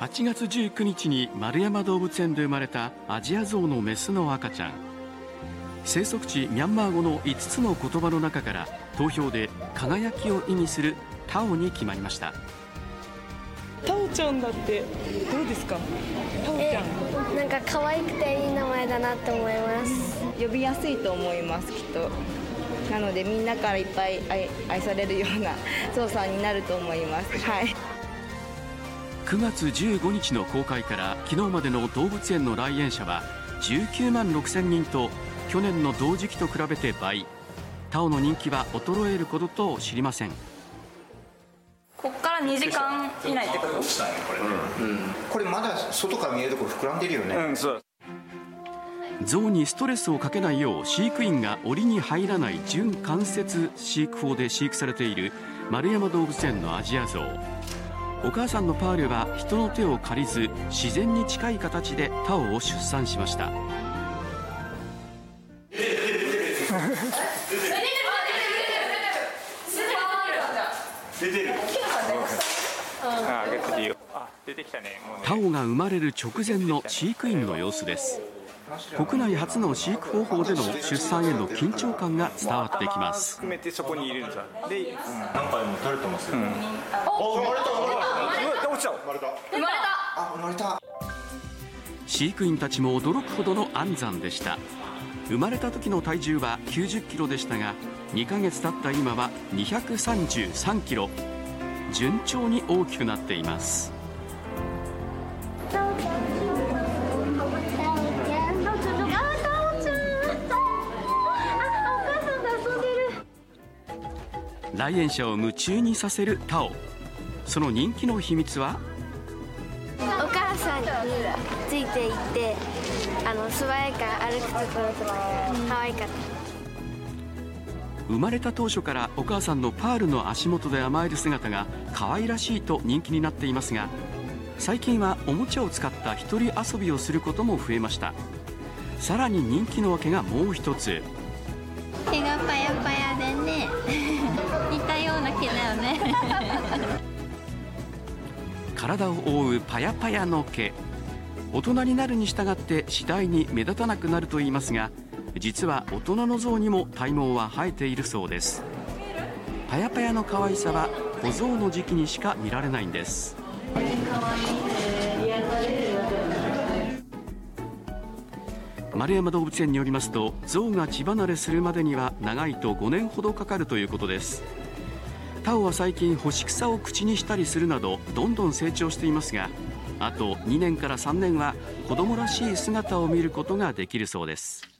8月19日に丸山動物園で生まれたアジアゾウのメスの赤ちゃん。生息地ミャンマー語の5つの言葉の中から投票で輝きを意味するタオに決まりました。タオちゃんだってどうですか？タオちゃん。なんか可愛くていい名前だなって思います。呼びやすいと思いますきっと。なのでみんなからいっぱい愛愛されるようなゾウさんになると思います。はい9月15日の公開から昨日までの動物園の来園者は19万6000人と去年の同時期と比べて倍。タオの人気は衰えることと知りません。こっから2時間以内ってこと？これまだ外から見えるところ膨らんでるよね、うんそう。象にストレスをかけないよう飼育員が檻に入らない準関節飼育法で飼育されている丸山動物園のアジアゾウお母さんのパールは人の手を借りず自然に近い形でタオを出産しました。ああげてる。出てきたねタオが生まれる。直前の飼育員の様子です国内初の飼育方法での出産への緊張感が伝わってきます。含めてそこにいるんさで、何回も取れてますよ、うん、あ生まれた生まれた生まれた生まれたあ生まれた飼育員たちも驚くほどの安産でした。生まれた時の体重は90キロでしたが2ヶ月経った今は233キロ。順調に大きくなっています。来園者を夢中にさせるタオ。その人気の秘密は？お母さんについていってあの素早く歩くところとかが可愛かった。生まれた当初からお母さんのパールの足元で甘える姿が可愛らしいと人気になっていますが最近はおもちゃを使った一人遊びをすることも増えました。さらに人気の訳がもう一つ。毛がパヤ体を覆うパヤパヤの毛。大人になるに従って次第に目立たなくなるといいますが実は大人の象にも体毛は生えているそうです。パヤパヤの可愛さは小象の時期にしか見られないんです。丸山動物園によりますと象が血離れするまでには長いと5年ほどかかるということです。タオは最近干し草を口にしたりするなどどんどん成長していますがあと2年から3年は子供らしい姿を見ることができるそうです。